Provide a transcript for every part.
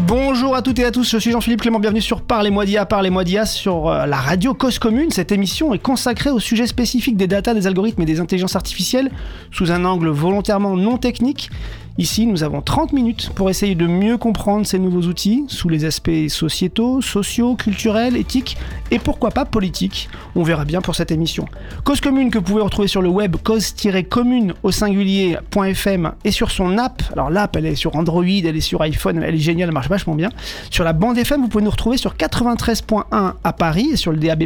Bonjour à toutes et à tous, je suis Jean-Philippe Clément, bienvenue sur Parlez-moi d'IA, Parlez-moi d'IA sur euh, la radio Cause Commune. Cette émission est consacrée au sujet spécifique des data, des algorithmes et des intelligences artificielles sous un angle volontairement non technique. Ici, nous avons 30 minutes pour essayer de mieux comprendre ces nouveaux outils sous les aspects sociétaux, sociaux, culturels, éthiques et pourquoi pas politiques. On verra bien pour cette émission. Cause commune que vous pouvez retrouver sur le web cause-commune au singulier.fm et sur son app. Alors l'app, elle est sur Android, elle est sur iPhone, elle est géniale, elle marche vachement bien. Sur la bande FM, vous pouvez nous retrouver sur 93.1 à Paris et sur le DAB+.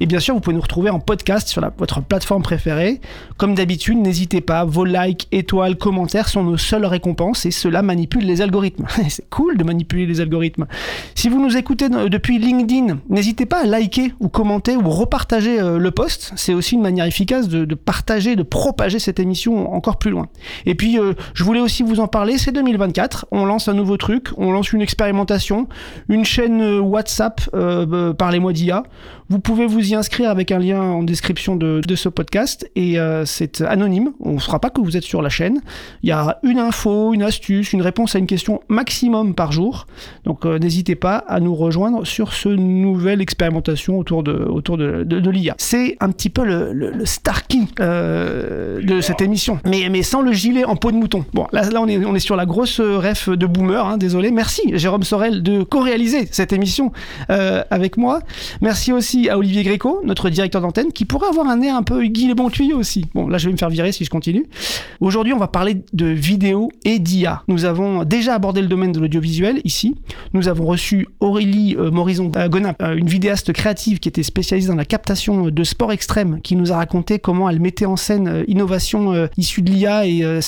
Et bien sûr, vous pouvez nous retrouver en podcast sur votre plateforme préférée. Comme d'habitude, n'hésitez pas, vos likes, étoiles, commentaires sont nos seules récompenses et cela manipule les algorithmes. C'est cool de manipuler les algorithmes. Si vous nous écoutez depuis LinkedIn, n'hésitez pas à liker ou commenter ou repartager euh, le post. C'est aussi une manière efficace de, partager, de propager cette émission encore plus loin. Et puis, euh, je voulais aussi vous en parler, c'est 2024. On lance un nouveau truc, on lance une expérimentation, une chaîne euh, WhatsApp, parlez-moi d'IA. Vous pouvez vous y inscrire avec un lien en description de, ce podcast et c'est anonyme. On ne fera pas que vous êtes sur la chaîne. Il y a une info, une astuce, une réponse à une question maximum par jour. Donc euh, n'hésitez pas à nous rejoindre sur ce nouvelle expérimentation autour de, autour de, de, l'IA. C'est un petit peu le, le, Starkey euh, de cette émission, mais, mais sans le gilet en peau de mouton. Bon, là, là on, est, on est sur la grosse ref de boomer, hein, désolé. Merci Jérôme Sorel de co-réaliser cette émission euh, avec moi. Merci aussi à Olivier Gréco, notre directeur d'antenne, qui pourrait avoir un air un peu Guy les bons tuyaux aussi. Bon, là je vais me faire virer si je continue. Aujourd'hui, on va parler de vidéo vidéo et d'IA. Nous avons déjà abordé le domaine de l'audiovisuel ici. Nous avons reçu Aurélie euh, Morison euh, euh, une vidéaste créative qui était spécialisée dans la captation de sport extrême, qui nous a raconté comment elle mettait en scène innovation issue de l'IA et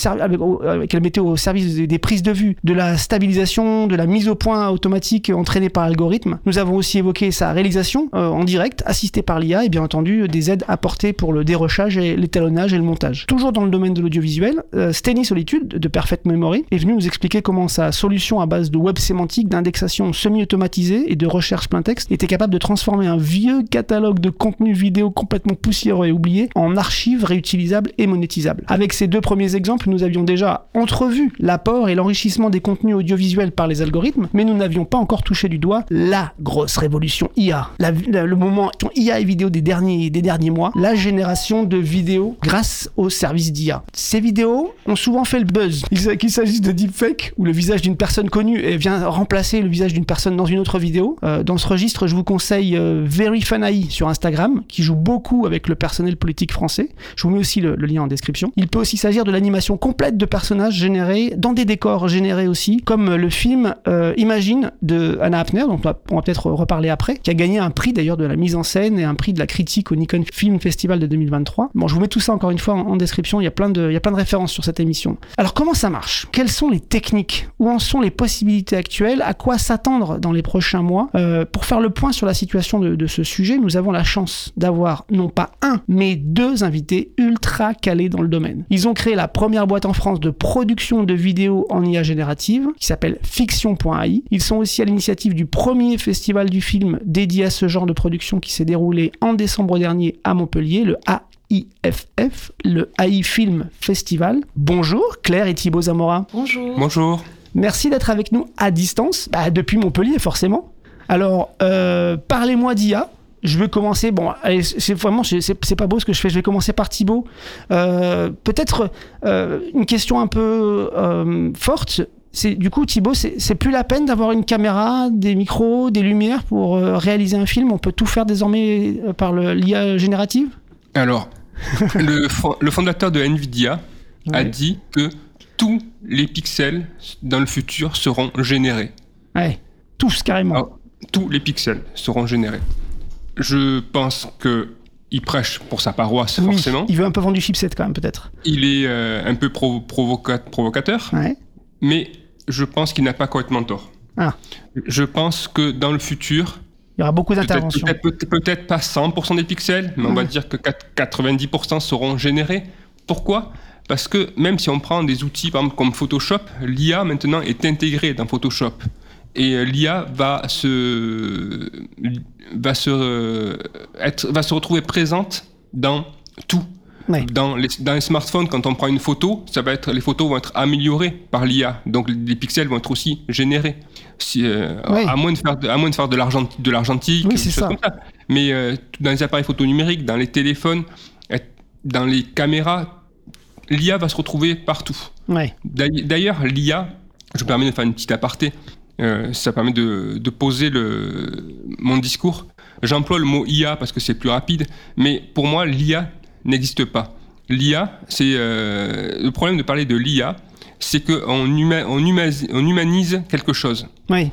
qu'elle mettait au service des, prises de vue, de la stabilisation, de la mise au point automatique entraînée par l'algorithme. Nous avons aussi évoqué sa réalisation en direct, assistée par l'IA et bien entendu des aides apportées pour le dérochage l'étalonnage et le montage. Toujours dans le domaine de l'audiovisuel, Steny Solitude de Perfect Memory, est venu nous expliquer comment sa solution à base de web sémantique, d'indexation semi-automatisée et de recherche plein texte était capable de transformer un vieux catalogue de contenu vidéo complètement poussiéreux et oublié en archives réutilisables et monétisables. Avec ces deux premiers exemples, nous avions déjà entrevu l'apport et l'enrichissement des contenus audiovisuels par les algorithmes, mais nous n'avions pas encore touché du doigt la grosse révolution IA, le moment IA et vidéo des derniers, des derniers mois, la génération de vidéos grâce aux services d'IA. Ces vidéos ont souvent fait le qu'il s'agisse de deepfake, où le visage d'une personne connue vient remplacer le visage d'une personne dans une autre vidéo. Euh, dans ce registre, je vous conseille euh, Very sur Instagram, qui joue beaucoup avec le personnel politique français. Je vous mets aussi le, lien en description. Il peut aussi s'agir de l'animation complète de personnages générés dans des décors générés aussi, comme le film euh, Imagine de Anna Hafner, dont on va, peut-être reparler après, qui a gagné un prix d'ailleurs de la mise en scène et un prix de la critique au Nikon Film Festival de 2023. Bon, je vous mets tout ça encore une fois en, description. Il y a plein de, références sur cette émission. Comment ça marche? Quelles sont les techniques? Où en sont les possibilités actuelles? À quoi s'attendre dans les prochains mois? Euh, Pour faire le point sur la situation de, ce sujet, nous avons la chance d'avoir non pas un, mais deux invités ultra calés dans le domaine. Ils ont créé la première boîte en France de production de vidéos en IA générative, qui s'appelle Fiction.ai. Ils sont aussi à l'initiative du premier festival du film dédié à ce genre de production qui s'est déroulé en décembre dernier à Montpellier, le A IFF, le AI Film Festival. Bonjour Claire et Thibaut Zamora. Bonjour. Bonjour. Merci d'être avec nous à distance, bah, depuis Montpellier forcément. Alors, euh, parlez-moi d'IA. Je vais commencer. Bon, c'est vraiment, c'est pas beau ce que je fais. Je vais commencer par Thibaut. Euh, peut-être euh, une question un peu forte. C'est du coup Thibaut, c'est plus la peine d'avoir une caméra, des micros, des lumières pour réaliser un film? On peut tout faire désormais par l'IA générative? Alors, le, fondateur de Nvidia a dit que tous les pixels dans le futur seront générés. Ouais, tous carrément. tous les pixels seront générés. Je pense que il prêche pour sa paroisse, forcément. Il veut un peu vendre du chipset, quand même, peut-être. Il est euh, un peu provocateur, mais je pense qu'il n'a pas complètement tort. Ah. Je pense que dans le futur, il y aura beaucoup d'interventions. Peut-être pas 100% des pixels, mais on va dire que 90% seront générés Pourquoi? Parce que même si on prend des outils par exemple, comme Photoshop, l'IA maintenant est intégrée dans Photoshop. Et euh, l'IA va se, va, se, euh, être, va se retrouver présente dans tout. Ouais. Dans, les, dans les smartphones, quand on prend une photo, ça va être, les photos vont être améliorées par l'IA. Donc les pixels vont être aussi générés. Si, euh, Ouais. à, moins de faire, de- à moins de faire de l'argent- de l'argentique, Oui, des c'est choses ça. comme ça. Mais euh, dans les appareils photo numériques, dans les téléphones, dans les caméras, l'IA va se retrouver partout. Ouais. D'ailleurs, l'IA, je me permets de faire une petite aparté, euh, ça permet de, de poser le, mon discours. J'emploie le mot IA parce que c'est plus rapide, mais pour moi, l'IA n'existe pas. L'IA, c'est euh, le problème de parler de l'IA, c'est qu'on huma- on humanise, on humanise quelque chose. Ouais.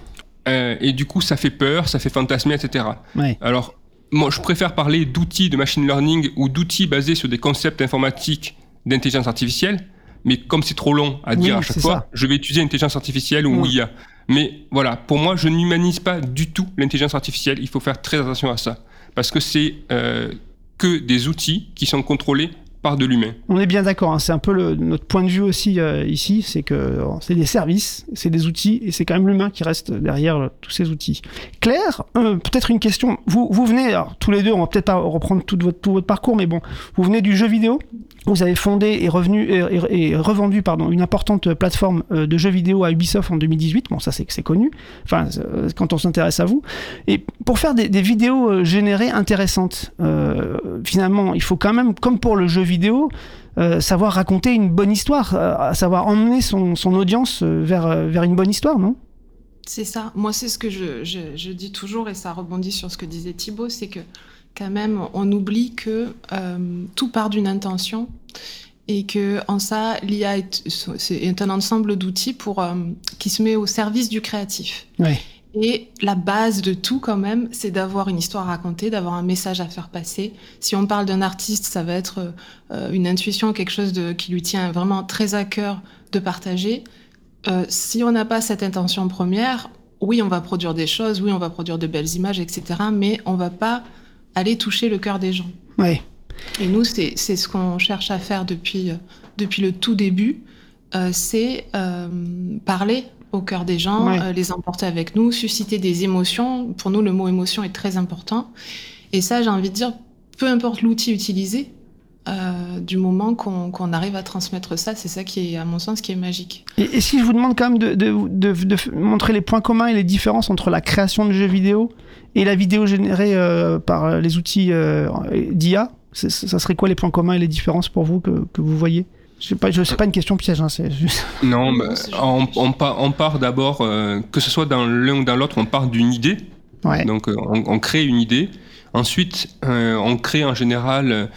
Euh, et du coup, ça fait peur, ça fait fantasmer, etc. Ouais. Alors, moi, je préfère parler d'outils de machine learning ou d'outils basés sur des concepts informatiques d'intelligence artificielle. Mais comme c'est trop long à dire Oui, à chaque fois, ça. je vais utiliser intelligence artificielle ou Ouais. IA. Mais voilà, pour moi, je n'humanise pas du tout l'intelligence artificielle. Il faut faire très attention à ça. Parce que c'est euh, que des outils qui sont contrôlés par de l'humain. On est bien d'accord, hein, c'est un peu notre point de vue aussi euh, ici, c'est que euh, c'est des services, c'est des outils, et c'est quand même l'humain qui reste derrière euh, tous ces outils. Claire, peut-être une question. Vous, venez, tous les deux, on va peut-être pas reprendre tout votre parcours, mais bon, vous venez du jeu vidéo? Vous avez fondé et, revendu pardon, une importante plateforme euh, de jeux vidéo à Ubisoft en 2018. Bon, ça c'est que c'est connu, enfin, euh, quand on s'intéresse à vous. Et pour faire des, vidéos euh, générées intéressantes, finalement, il faut quand même, comme pour le jeu vidéo, savoir raconter une bonne histoire, savoir emmener son, son audience vers, vers une bonne histoire, non? C'est ça. Moi, c'est ce que je, je- je dis toujours, et ça rebondit sur ce que disait Thibaut, c'est que quand même, on oublie que euh, tout part d'une intention et que en ça, l'IA est, un ensemble d'outils pour euh, qui se met au service du créatif. Ouais. Et la base de tout, quand même, c'est d'avoir une histoire à raconter, d'avoir un message à faire passer. Si on parle d'un artiste, ça va être euh, une intuition, quelque chose de, qui lui tient vraiment très à cœur de partager. Euh, si on n'a pas cette intention première, oui, on va produire des choses, oui, on va produire de belles images, etc. Mais on va pas aller toucher le cœur des gens. Ouais. Et nous, c'est ce qu'on cherche à faire depuis, euh, depuis le tout début, euh, c'est euh, parler au cœur des gens, Ouais. euh, les emporter avec nous, susciter des émotions. Pour nous, le mot émotion est très important. Et ça, j'ai envie de dire, peu importe l'outil utilisé, euh, du moment qu'on arrive à transmettre ça, c'est ça qui est, à mon sens, qui est magique. Et, et si je vous demande quand même de, de, de, de f- montrer les points communs et les différences entre la création de jeux vidéo et la vidéo générée euh, par euh, les outils euh, d'IA, ça serait quoi les points communs et les différences pour vous que, que vous voyez? Je sais pas, je sais pas une question piège, hein, c'est juste. Non, Non, bah, on, on part, on part d'abord, euh, que ce soit dans l'un ou dans l'autre, on part d'une idée. Ouais. Donc on, on crée une idée. Ensuite, euh, on crée en général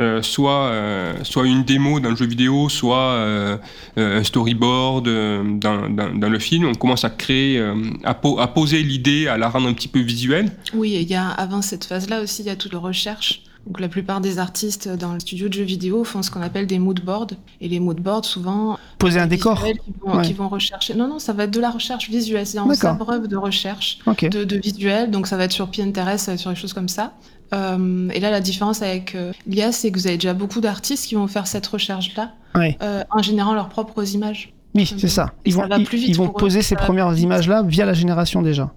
euh, soit, euh, soit une démo dans le jeu vidéo, soit euh, un storyboard euh, dans, dans- dans le film. On commence à créer, euh, à, po- à poser l'idée, à la rendre un petit peu visuelle. Oui, et il y a, avant cette phase-là aussi, il y a toute la recherche. Donc la plupart des artistes dans le studio de jeux vidéo font ce qu'on appelle des mood boards. Et les mood boards, souvent, Poser un décor. Qui vont, Ouais. qui vont rechercher. Non, non, ça va être de la recherche visuelle. C'est en D'accord. s'abreuve de recherche de, de visuels. Donc ça va être sur Pinterest, sur des choses comme ça. Euh, et là, la différence avec euh, l'IA, c'est que vous avez déjà beaucoup d'artistes qui vont faire cette recherche-là Ouais. euh, en générant leurs propres images. Oui, c'est ça. Ils vont, ils, ils eux, poser ces premières images-là via la génération déjà.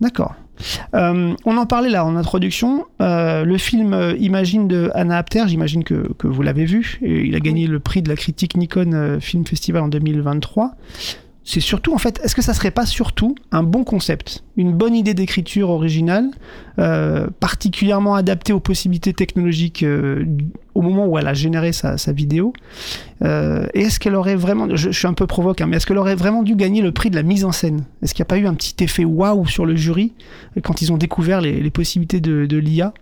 D'accord. Euh, on en parlait là en introduction. Le film Imagine de Anna Apter, j'imagine que, que vous l'avez vu. Et il a gagné le prix de la critique Nikon Film Festival en 2023. C'est surtout, en fait, est-ce que ça serait pas surtout un bon concept, une bonne idée d'écriture originale, euh, particulièrement adaptée aux possibilités technologiques euh, au moment où elle a généré sa, sa vidéo euh, et est-ce qu'elle aurait vraiment, je, je suis un peu provoque, hein, mais est-ce qu'elle aurait vraiment dû gagner le prix de la mise en scène? Est-ce qu'il n'y a pas eu un petit effet waouh sur le jury quand ils ont découvert les, les possibilités de, de l'IA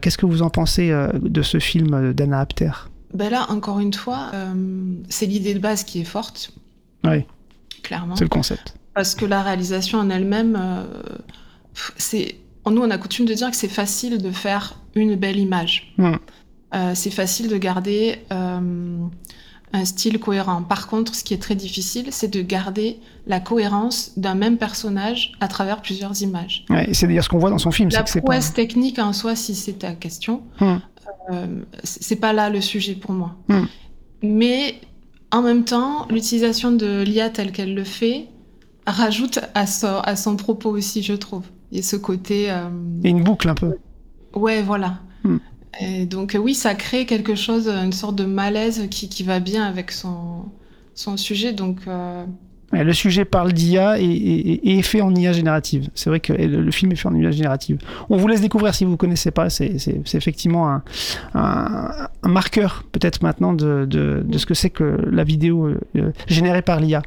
Qu'est-ce que vous en pensez de ce film d'Anna Apter Ben là, encore une fois, c'est l'idée de base qui est forte. Ouais. Clairement. C'est le concept. Parce que la réalisation en elle-même, euh, c'est. Nous, on a coutume de dire que c'est facile de faire une belle image. Euh, c'est facile de garder euh, un style cohérent. Par contre, ce qui est très difficile, c'est de garder la cohérence d'un même personnage à travers plusieurs images. Ouais, c'est d'ailleurs ce qu'on voit dans son film. La que pas... prouesse technique en soi, si c'est ta question, Hmm. euh, c'est pas là le sujet pour moi. Mais en même temps, l'utilisation de l'IA telle qu'elle le fait rajoute à son, à son propos aussi, je trouve. Il y a ce côté. euh, a une boucle un peu. Ouais, voilà. Hmm. Et donc euh, oui, ça crée quelque chose, une sorte de malaise qui, qui va bien avec son, son sujet. Donc euh, le sujet parle d'IA et, est fait en IA générative. C'est vrai que le, film est fait en IA générative. On vous laisse découvrir si vous ne connaissez pas. C'est effectivement un, marqueur, peut-être maintenant, de, ce que c'est que la vidéo euh, générée par l'IA.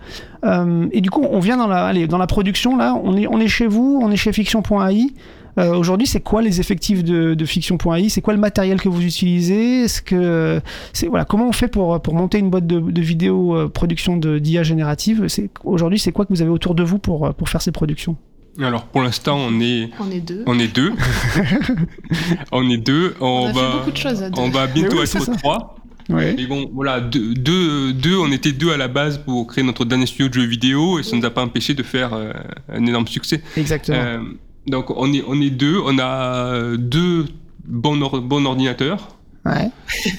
Euh, et du coup, on vient dans la, allez, dans la production, là. On est, on est chez vous, on est chez Fiction.ai. Euh, Aujourd'hui, c'est quoi les effectifs de, de Fiction.ai C'est quoi le matériel que vous utilisez? Est-ce que c'est voilà comment on fait pour pour monter une boîte de, de vidéo euh, production de d'IA générative? C'est aujourd'hui, c'est quoi que vous avez autour de vous pour euh, pour faire ces productions? Alors pour l'instant, on est, on est deux. on est deux. on est deux. On, On a va, fait beaucoup de choses à deux. on va bientôt oui, être ça. trois. Ouais. Mais bon, voilà, deux, deux, deux, on était deux à la base pour créer notre dernier studio de jeux vidéo et ça ne nous a pas empêché de faire euh, un énorme succès. Exactement. Euh, donc on est, on est deux, on a euh, deux bons, or- bons ordinateurs Ouais.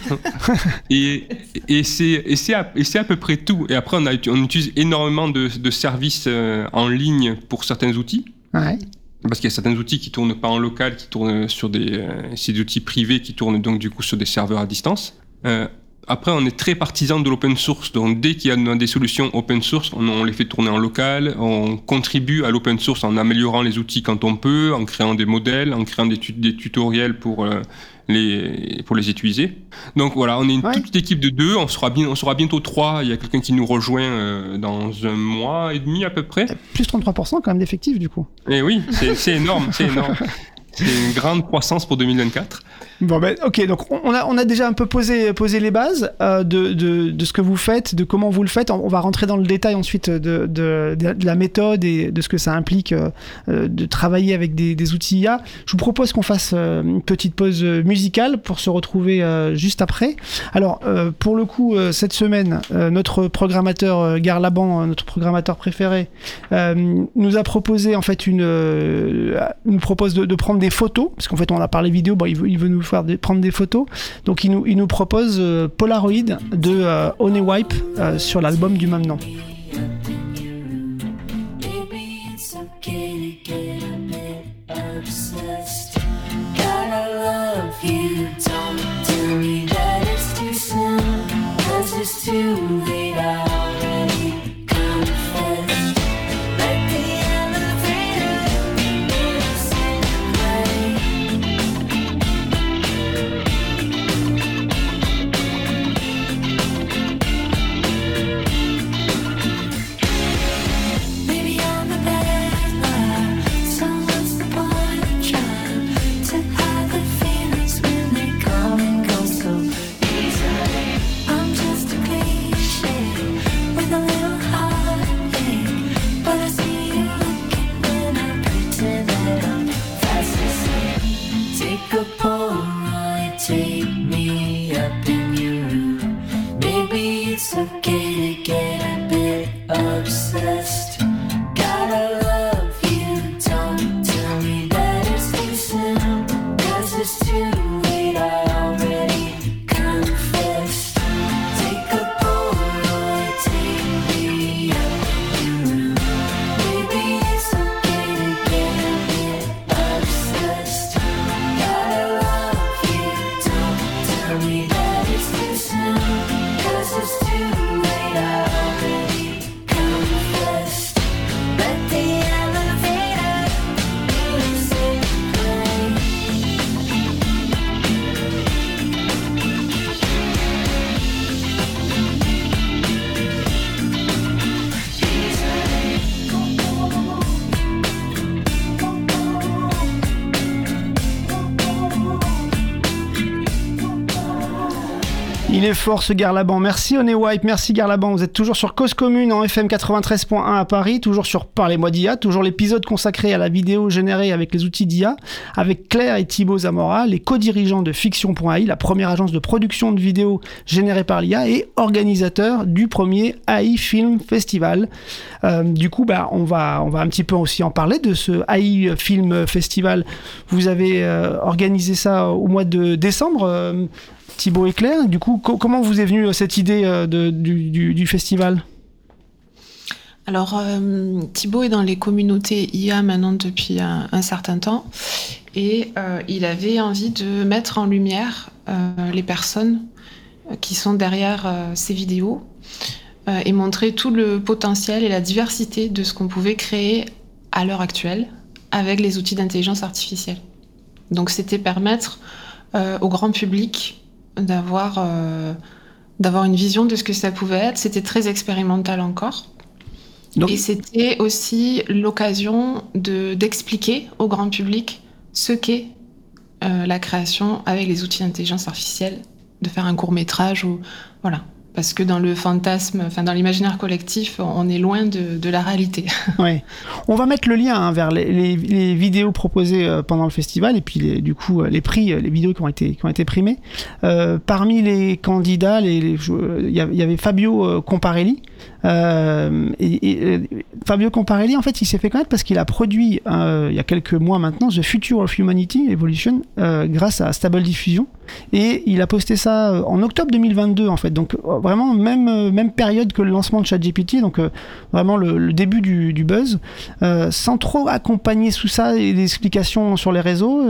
et, et c'est à, à peu près tout. Et après, on, a, on utilise énormément de, de services euh, en ligne pour certains outils. Ouais. Parce qu'il y a certains outils qui tournent pas en local, qui tournent sur des, euh, c'est des outils privés qui tournent donc du coup sur des serveurs à distance. Euh, après, on est très partisan de l'open source. Donc, dès qu'il y a des solutions open source, on, on les fait tourner en local. On contribue à l'open source en améliorant les outils quand on peut, en créant des modèles, en créant des, tu- des tutoriels pour euh, les pour les utiliser. Donc voilà, on est une Ouais. toute petite équipe de deux. On sera bien, on sera bientôt trois. Il y a quelqu'un qui nous rejoint euh, dans un mois et demi à peu près. Plus 33% quand même d'effectifs du coup. Et oui, c'est c'est énorme, c'est énorme. C'est une grande croissance pour 2024. Bon ben ok donc on a déjà un peu posé les bases euh, de, ce que vous faites, de comment vous le faites. On va rentrer dans le détail ensuite de la méthode et de ce que ça implique euh, euh, de travailler avec des, outils IA. Je vous propose qu'on fasse une petite pause musicale pour se retrouver juste après. Alors pour le coup cette semaine notre programmateur Gare Laban, euh, notre programmateur préféré, nous a proposé en fait une nous propose de prendre des photos parce qu'en fait on a parlé vidéo bon il veut, nous faire des- prendre des photos. Donc il nous, propose euh, Polaroid de euh, Wipe euh, sur l'album du même nom est fort ce Garlaban. Merci Oné Wipe, merci Garlaban. Vous êtes toujours sur Cause Commune en FM 93.1 à Paris, toujours sur Parlez-moi d'IA, toujours l'épisode consacré à la vidéo générée avec les outils d'IA, avec Claire et Thibaut Zamora, les co-dirigeants de Fiction.ai, la première agence de production de vidéos générée par l'IA et organisateurs du premier AI Film Festival. Euh, du coup, bah, on, va, on va un petit peu aussi en parler de ce AI Film Festival. Vous avez euh, organisé ça au mois de décembre. euh, Thibaut et Claire, du coup, co- comment vous est venue euh, cette idée euh, du, festival? Alors, euh, Thibaut est dans les communautés IA maintenant depuis un, certain temps et il avait envie de mettre en lumière les personnes qui sont derrière ces vidéos et montrer tout le potentiel et la diversité de ce qu'on pouvait créer à l'heure actuelle avec les outils d'intelligence artificielle. Donc, c'était permettre au grand public d'avoir euh, d'avoir une vision de ce que ça pouvait être. C'était très expérimental encore. Donc- Et c'était aussi l'occasion de d'expliquer au grand public ce qu'est euh, la création avec les outils d'intelligence artificielle, de faire un court métrage ou voilà. Parce que dans le fantasme, enfin dans l'imaginaire collectif, on est loin de, la réalité. Ouais. On va mettre le lien hein, vers les, vidéos proposées euh, pendant le festival et puis les- du coup euh, les prix, euh, les vidéos qui ont été, qui ont été primées. Parmi les candidats, il y, avait Fabio Comparelli. Euh, euh, Fabio Comparelli, en fait, il s'est fait connaître parce qu'il a produit euh, il y a quelques mois maintenant The Future of Humanity Evolution grâce à Stable Diffusion. Et il a posté ça en octobre 2022, en fait. Donc, vraiment, même, même période que le lancement de ChatGPT. Donc, vraiment le, début du, buzz. Sans trop accompagner sous ça des explications sur les réseaux.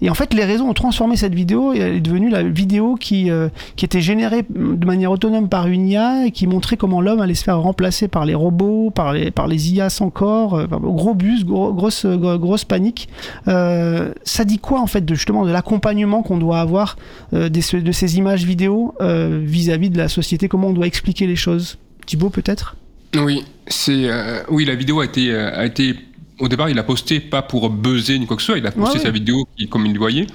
et en fait, les réseaux ont transformé cette vidéo et elle est devenue la vidéo qui, qui était générée de manière autonome par une IA et qui montrait comment l'homme allait se faire remplacer par les robots, par les, par les IA sans corps. euh, gros bus, gros- grosse, gros- grosse panique. Euh, ça dit quoi, en fait, de, justement, de l'accompagnement qu'on doit avoir euh, des- de ces images vidéo euh, vis-à-vis de la société? Comment on doit expliquer les choses? Thibaut, peut-être? Oui, c'est oui la vidéo a été a été au départ il a posté pas pour buzzer ni quoi que ce soit, il a posté Ouais, ouais. sa vidéo qui- comme il le voyait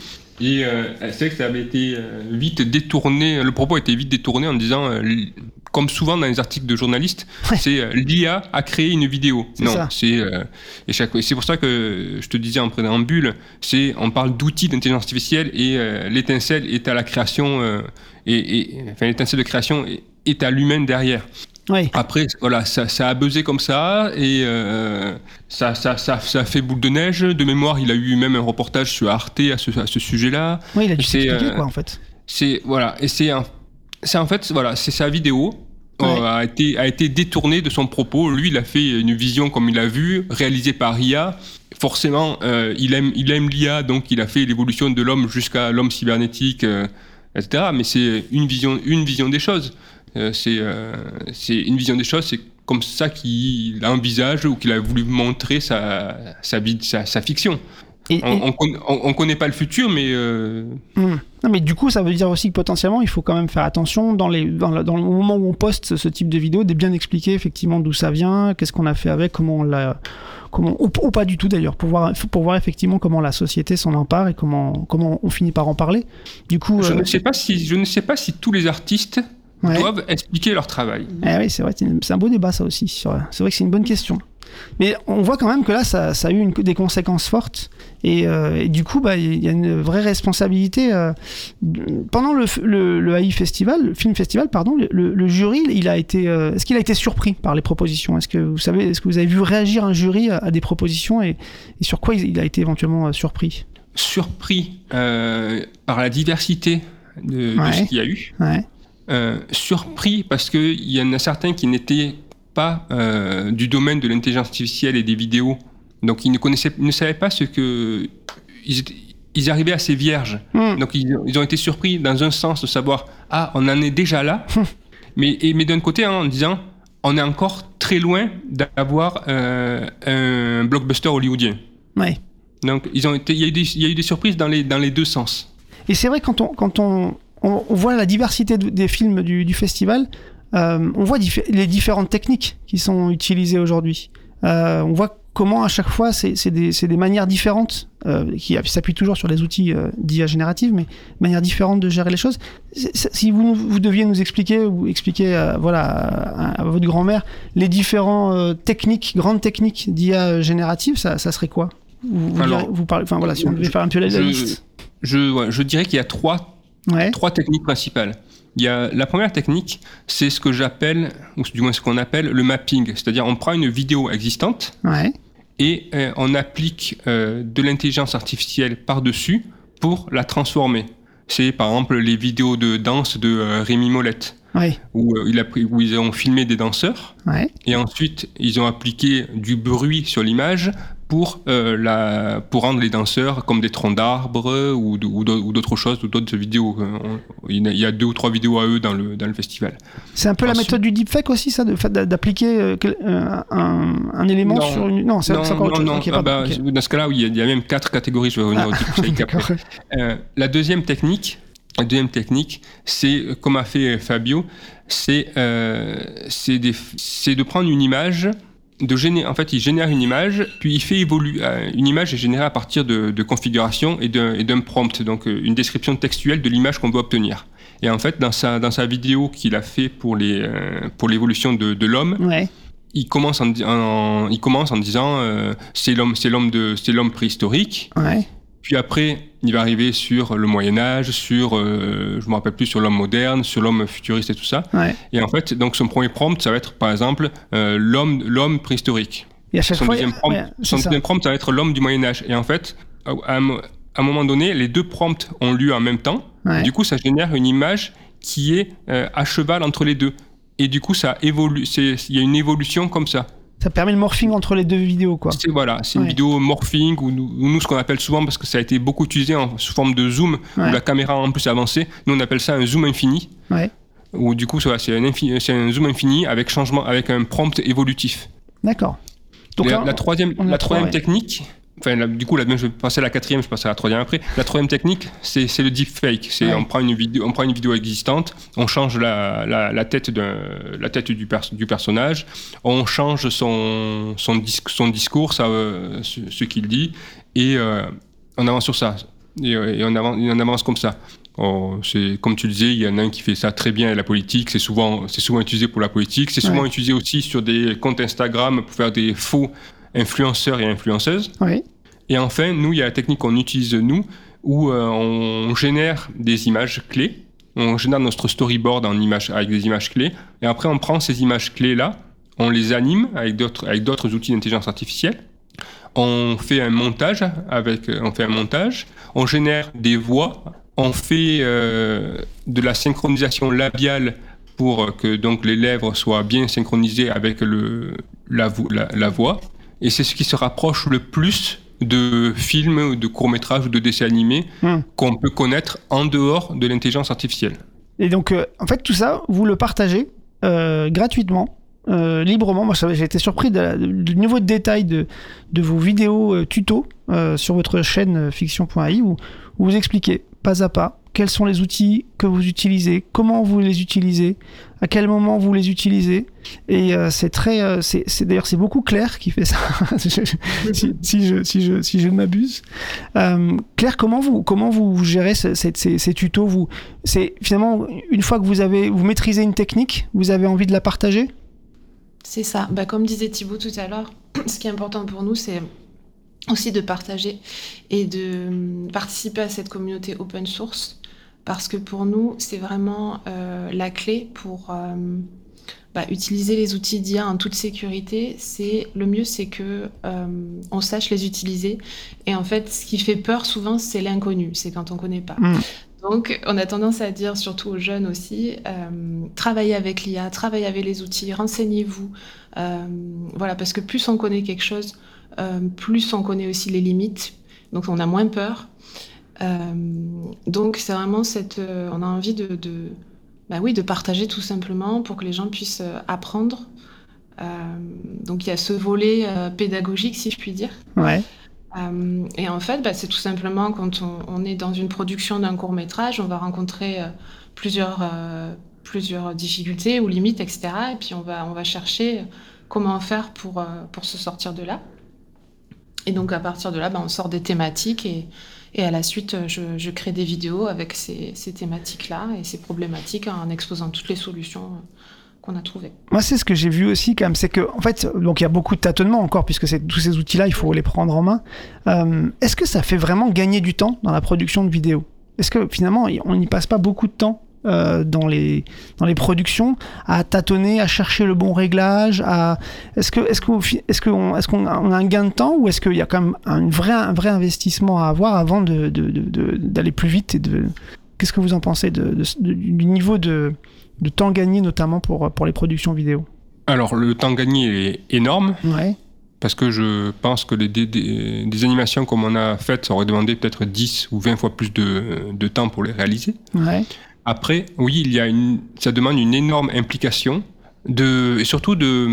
et euh, c'est vrai que ça avait été euh, vite détourné, le propos a été vite détourné en disant euh, comme souvent dans les articles de journalistes, Ouais. c'est euh, l'IA a créé une vidéo. C'est Non, c'est et chaque c'est pour ça que je te disais en préambule, c'est on parle d'outils d'intelligence artificielle et l'étincelle est à la création et, et enfin l'étincelle de création est, est à l'humain derrière. Oui. Après, voilà, ça, ça a buzzé comme ça et euh, ça, ça, ça, ça a fait boule de neige. De mémoire, il a eu même un reportage sur Arte à ce, à ce sujet-là. Oui, il a dû s'expliquer, euh, quoi, en fait. C'est voilà, et c'est en fait voilà, c'est sa vidéo. euh, Ouais. a été a été détournée de son propos. Lui, il a fait une vision comme il a vu, réalisée par IA. Forcément, euh, il aime il aime l'IA, donc il a fait l'évolution de l'homme jusqu'à l'homme cybernétique, euh, etc. Mais c'est une vision une vision des choses. Euh, c'est euh, c'est une vision des choses. C'est comme ça qu'il envisage ou qu'il a voulu montrer sa sa, vie- sa, sa fiction. Et- On, et- on connaît pas le futur, mais euh, Hmm. Non, mais du coup, ça veut dire aussi que potentiellement, il faut quand même faire attention dans, les, dans, le, dans le moment où on poste ce type de vidéo, de bien expliquer effectivement d'où ça vient, qu'est-ce qu'on a fait avec, comment on l'a. Comment, ou, ou pas du tout d'ailleurs, pour voir, pour voir effectivement comment la société s'en empare et comment, comment on finit par en parler. Du coup, Je euh, ne sais pas si je ne sais pas si tous les artistes Ouais. doivent expliquer leur travail. Eh oui, c'est vrai, c'est un beau débat ça aussi. sur- C'est vrai que c'est une bonne question. Mais on voit quand même que là, ça, ça a eu une- des conséquences fortes. Et, euh, et du coup, bah, il y a une vraie responsabilité. euh, pendant le, le, le AI Festival, le Film Festival, pardon, le, jury, il a été, euh, est-ce qu'il a été surpris par les propositions? Est-ce que vous savez, est-ce que vous avez vu réagir un jury à, à des propositions et, et sur quoi il, il a été éventuellement surpris? Surpris par la diversité de, ce qu'il y a eu. Ouais. Euh, surpris parce qu'il y en a certains qui n'étaient pas euh, du domaine de l'intelligence artificielle et des vidéos. Donc ils ne connaissaient, ils ne savaient pas ce que... Ils, ils arrivaient assez vierges. Hmm. Donc ils, ils ont été surpris dans un sens de savoir, ah, on en est déjà là. mais et- mais d'un côté, hein, en disant, on est encore très loin d'avoir euh, un blockbuster hollywoodien. Ouais. Donc ils ont été, il y a eu des, il y a eu des surprises dans les, dans les deux sens. Et c'est vrai, quand on, quand on, on, on voit la diversité de- des films du, du festival, euh, on voit les différentes techniques qui sont utilisées aujourd'hui. Euh, on voit comment à chaque fois, c'est des, manières différentes euh, qui s'appuie toujours sur les outils d'IA générative, mais de manière différente de gérer les choses. Si vous, vous deviez nous expliquer ou expliquer voilà, à, à votre grand-mère les différentes techniques, grandes techniques d'IA générative, ça, ça serait quoi? Vous, vous, Alors, direz- vous parlez, enfin voilà, si on devait faire un peu la, liste. Je, ouais, je dirais qu'il y a trois, Ouais, trois techniques principales. Il y a, la première technique, c'est ce que j'appelle, ou du moins ce qu'on appelle le mapping. C'est-à-dire, on prend une vidéo existante ouais, et euh, on applique euh, de l'intelligence artificielle par-dessus pour la transformer. C'est par exemple les vidéos de danse de euh, Rémi Molette, ouais, où, il a pris- où ils ont filmé des danseurs ouais. et ensuite ils ont appliqué du bruit sur l'image pour, euh, la, pour rendre les danseurs comme des troncs d'arbres ou, d'autres choses, ou d'autres vidéos. Euh, Il y a- deux ou trois vidéos à eux dans le, dans le festival. C'est un peu la méthode du deepfake aussi, ça, d'appliquer euh, un, un élément Non. sur une. Non, c'est non, non, non. Ok, Ah bah. Dans ce cas-là, oui, il y a- même quatre catégories. Je vais revenir Ah, au deepfake après. Euh, la deuxième technique, la deuxième technique, c'est comme a fait Fabio, euh, c'est de prendre une image, de générer. En fait, il génère une image, puis il fait évoluer. euh, une image est générée à partir de, de configuration et d'un prompt, donc euh, une description textuelle de l'image qu'on veut obtenir. Et en fait, dans sa dans sa vidéo qu'il a fait pour euh, pour l'évolution de, de l'homme, Ouais, il commence en, il commence en disant euh, c'est l'homme c'est préhistorique ouais, puis après il va arriver sur le Moyen Âge sur euh, je me rappelle plus sur l'homme moderne sur l'homme futuriste et tout ça ouais. et en fait donc son premier prompt ça va être par exemple euh, l'homme l'homme préhistorique Et à chaque son fois. deuxième prompt ouais, son c'est ça. deuxième prompt ça va être l'homme du Moyen Âge et en fait à, à un mo- à un moment donné les deux prompts ont lieu en même temps Ouais. du coup ça génère une image qui est euh, à cheval entre les deux et du coup ça évolue il y a une évolution comme ça Ça permet le morphing entre les deux vidéos, quoi. c'est voilà, c'est une vidéo morphing ou nous, ou nous, ce qu'on appelle souvent parce que ça a été beaucoup utilisé en, sous forme de zoom Ouais. où la caméra en plus avancée. Nous on appelle ça un zoom infini. Ouais. Où du coup c'est un, infini- c'est un zoom infini avec changement avec un prompt évolutif. D'accord. Donc la, là, la troisième, la technique. Enfin, la- du coup, là, je vais passer à la quatrième, je passerai à la troisième après. La troisième technique, c'est le deepfake. C'est Ouais. on prend une vidéo, on prend une vidéo existante, on change la, la, la tête la du, pers- du personnage, on change son son, dis- son discours, ça, euh, ce, ce qu'il dit, et euh, on avance sur ça. Et, euh, et on avance, et on avance comme ça. Oh, comme tu le disais, il y en a un qui fait ça très bien à la politique. C'est souvent, utilisé pour la politique. C'est souvent Ouais. utilisé aussi sur des comptes Instagram pour faire des faux influenceurs et influenceuses. Oui. Et enfin, nous, il y a la technique qu'on utilise nous, où euh, on génère des images clés. On génère notre storyboard en images, avec des images clés. Et après, on prend ces images clés-là, on les anime avec d'autres, avec d'autres outils d'intelligence artificielle. On fait un montage avec, on fait un montage. On génère des voix. On fait euh, de la synchronisation labiale pour que donc les lèvres soient bien synchronisées avec le, la, vo- la- la voix. Et c'est ce qui se rapproche le plus de films, de courts-métrages ou de dessins animés Hmm. qu'on peut connaître en dehors de l'intelligence artificielle. Et donc, euh, en fait, tout ça, vous le partagez euh, gratuitement, euh, librement. Moi, j'ai été surpris du niveau de détail de, de vos vidéos tutos euh, sur votre chaîne fiction.ai où, où vous expliquez pas à pas quels sont les outils que vous utilisez, comment vous les utilisez, à quel moment vous les utilisez. Et euh, c'est très, euh, c'est d'ailleurs c'est beaucoup Claire qui fait ça, si, je, ne m'abuse. Euh, Claire, comment vous, comment vous gérez ces, tutos? Vous, c'est finalement une fois que vous avez, vous maîtrisez une technique, vous avez envie de la partager? C'est ça. Bah, comme disait Thibaut tout à l'heure, ce qui est important pour nous, c'est aussi de partager et de participer à cette communauté open source. Parce que pour nous, c'est vraiment euh, la clé pour euh, bah, utiliser les outils d'IA en toute sécurité. C'est le mieux, c'est que euh, on sache les utiliser. Et en fait, ce qui fait peur souvent, c'est l'inconnu. C'est quand on connaît pas. Mm. Donc, on a tendance à dire, surtout aux jeunes aussi, euh, travaillez avec l'IA, travaillez avec les outils, renseignez-vous. Euh, voilà, parce que plus on connaît quelque chose, euh, plus on connaît aussi les limites. Donc, on a moins peur. Euh, donc, c'est vraiment cette. euh, on a envie de, de, bah oui, de partager tout simplement pour que les gens puissent euh, apprendre. Donc, il y a ce volet pédagogique, si je puis dire. Ouais. Euh, et en fait, bah, c'est tout simplement quand on, on est dans une production d'un court métrage, on va rencontrer euh, plusieurs, euh, plusieurs difficultés ou limites, etc. Et puis on va, on va chercher comment faire pour, pour se sortir de là. Et donc à partir de là, bah, on sort des thématiques et, et à la suite, je, crée des vidéos avec ces, thématiques-là et ces problématiques en exposant toutes les solutions euh, qu'on a trouvées. Moi, c'est ce que j'ai vu aussi, quand même, c'est que, en fait, donc il y a beaucoup de tâtonnements encore, puisque tous ces outils-là, il faut les prendre en main. Euh, Est-ce que ça fait vraiment gagner du temps dans la production de vidéos? Est-ce que finalement, on n'y passe pas beaucoup de temps euh, dans les dans les productions à tâtonner, à chercher le bon réglage à est-ce qu'au fi- est-ce qu'on est-ce qu'on a un gain de temps ou est-ce qu'il y a quand même un vrai un vrai investissement à avoir avant de de- de- de- d'aller plus vite et de qu'est-ce que vous en pensez du niveau de de temps gagné notamment pour pour les productions vidéo? Alors, le temps gagné est énorme. Ouais. Parce que je pense que les, des, des- des animations comme on a faites, ça aurait demandé peut-être 10 ou 20 fois plus de, de temps pour les réaliser. Ouais. Après, oui, il y a une, ça demande une énorme implication de, et surtout de,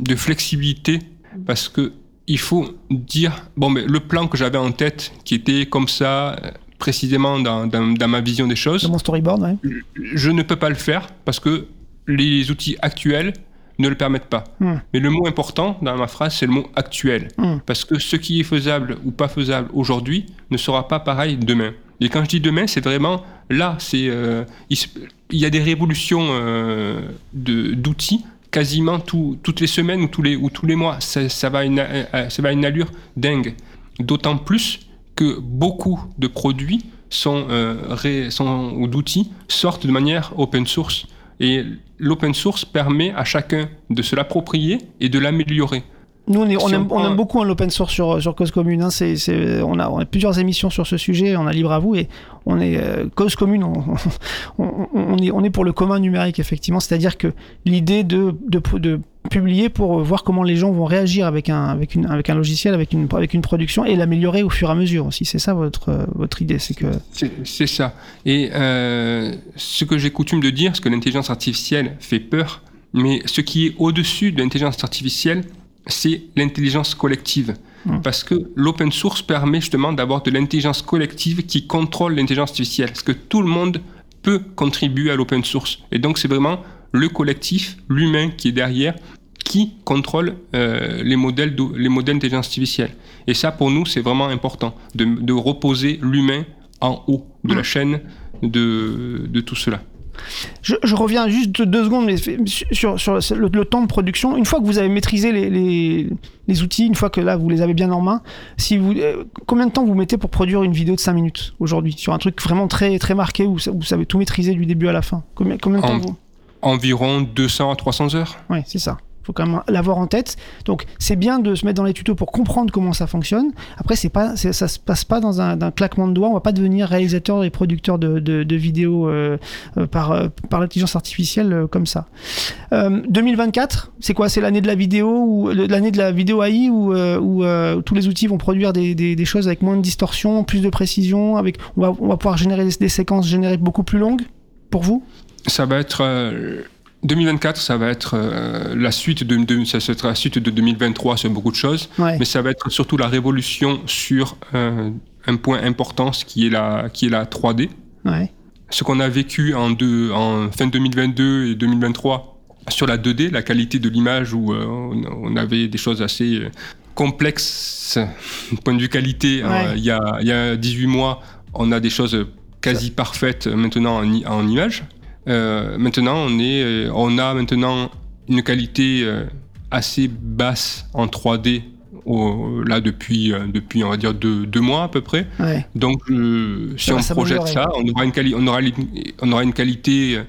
de flexibilité parce que il faut dire, bon, mais le plan que j'avais en tête, qui était comme ça, précisément dans, dans, dans ma vision des choses, Dans mon storyboard, ouais. je ne peux pas le faire parce que les outils actuels ne le permettent pas. Hmm. Mais le mot important dans ma phrase, c'est le mot actuel. Hmm. Parce que ce qui est faisable ou pas faisable aujourd'hui ne sera pas pareil demain. Et quand je dis demain, c'est vraiment là. C'est euh, il, y a des révolutions euh, d'outils quasiment tout- toutes les semaines ou tous les, mois. Ça, va une, une allure dingue. D'autant plus que beaucoup de produits sont, euh, sont- ou d'outils sortent de manière open source. Et l'open source permet à chacun de se l'approprier et de l'améliorer. Nous, on, est- on Si aime, on on prend- aime beaucoup hein, l'open source sur, sur Cause Commune. hein. On, a, on a plusieurs émissions sur ce sujet, on a libre à vous. Et on est euh, Cause Commune, on, est, on est pour le commun numérique, effectivement. C'est-à-dire que l'idée de, de, de publier pour voir comment les gens vont réagir avec un, avec une, avec un logiciel, avec une, avec une production et l'améliorer au fur et à mesure aussi. C'est ça votre, votre idée. C'est que. C'est ça. Et euh, ce que j'ai coutume de dire, c'est que l'intelligence artificielle fait peur, mais ce qui est au-dessus de l'intelligence artificielle, c'est l'intelligence collective. Mm. Parce que l'open source permet justement d'avoir de l'intelligence collective qui contrôle l'intelligence artificielle. Parce que tout le monde peut contribuer à l'open source. Et donc c'est vraiment le collectif, l'humain qui est derrière, qui contrôle euh, les modèles d'intelligence artificielle. Et ça, pour nous, c'est vraiment important de, de reposer l'humain en haut de la chaîne de, de tout cela. Je, je reviens juste deux secondes mais sur, le, le temps de production. Une fois que vous avez maîtrisé les, les, les outils, une fois que là vous les avez bien en main, si vous, euh, combien de temps vous mettez pour produire une vidéo de 5 minutes aujourd'hui sur un truc vraiment très, très marqué où vous savez tout maîtriser du début à la fin? Combien, combien de temps vous Environ 200 à 300 heures. Oui, c'est ça. Faut quand même l'avoir en tête. Donc c'est bien de se mettre dans les tutos pour comprendre comment ça fonctionne. Après, c'est pas, ça se passe pas dans un, claquement de doigts. On va pas devenir réalisateur et producteur de, vidéos euh, euh, par, euh, par l'intelligence artificielle comme ça. Euh, 2024, c'est quoi? C'est l'année de la vidéo ou l'année de la vidéo AI où, tous les outils vont produire des, choses avec moins de distorsion, plus de précision. Avec, on va, on va pouvoir générer des, des séquences générées beaucoup plus longues. Pour vous? Ça va être. Euh, 2024, ça va être euh, la suite de, de- ça sera la suite de 2023 sur beaucoup de choses, Ouais. mais ça va être surtout la révolution sur euh, un point important, ce qui est la, qui est la 3D. Ouais. Ce qu'on a vécu en, deux, en fin 2022 et 2023 sur la 2D, la qualité de l'image où euh, on, avait des choses assez complexes du point de vue qualité. Ouais. il, y a, il y a 18 mois, on a des choses quasi parfaites maintenant en image. Euh, maintenant, on, est, euh, on a maintenant une qualité euh, assez basse en 3D au- là depuis, depuis, on va dire, deux, deux mois à peu près. Ouais. Donc, euh, si Ça on projette ça, on aura une, quali- on aura, li- on aura une qualité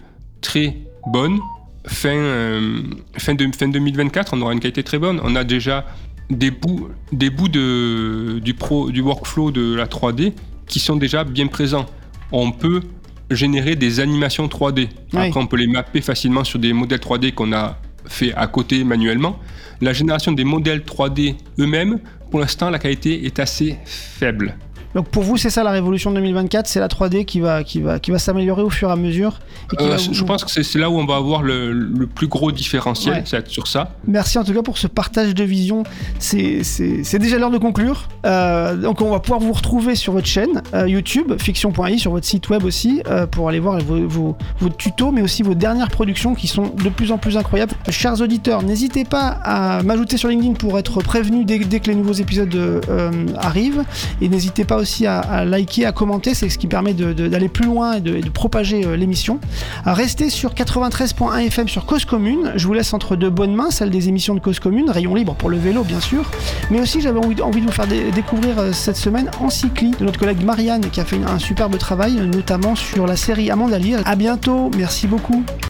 très bonne. Fin, euh, fin, de, fin 2024, on aura une qualité très bonne. On a déjà des bouts, des bouts de, du, pro, du workflow de la 3D qui sont déjà bien présents. On peut générer des animations 3D. Oui. Après, on peut les mapper facilement sur des modèles 3D qu'on a fait à côté manuellement. La génération des modèles 3D eux-mêmes, pour l'instant, la qualité est assez faible. Donc pour vous, c'est ça la révolution de 2024, c'est la 3D qui va, qui va, qui va s'améliorer au fur et à mesure. et Euh, va je pense que c'est là où on va avoir le, le plus gros différentiel, Ouais. sur ça. Merci en tout cas pour ce partage de vision. C'est- déjà l'heure de conclure. Euh, donc on va pouvoir vous retrouver sur votre chaîne euh, YouTube, fiction.i, sur votre site web aussi, pour aller voir vos, vos- vos tutos, mais aussi vos dernières productions qui sont de plus en plus incroyables. Chers auditeurs, n'hésitez pas à m'ajouter sur LinkedIn pour être prévenu dès, dès que les nouveaux épisodes arrivent. Et n'hésitez pas aussi à, liker, à commenter, c'est ce qui permet d'aller plus loin et de, propager euh, l'émission. À rester sur 93.1 FM sur Cause Commune. Je vous laisse entre deux bonnes mains, celle des émissions de Cause Commune, rayon libre pour le vélo bien sûr. Mais aussi j'avais envie, de vous faire dé- découvrir euh, cette semaine Encycli de notre collègue Marianne qui a fait un superbe travail, notamment sur la série Amanda Lear. À bientôt, merci beaucoup.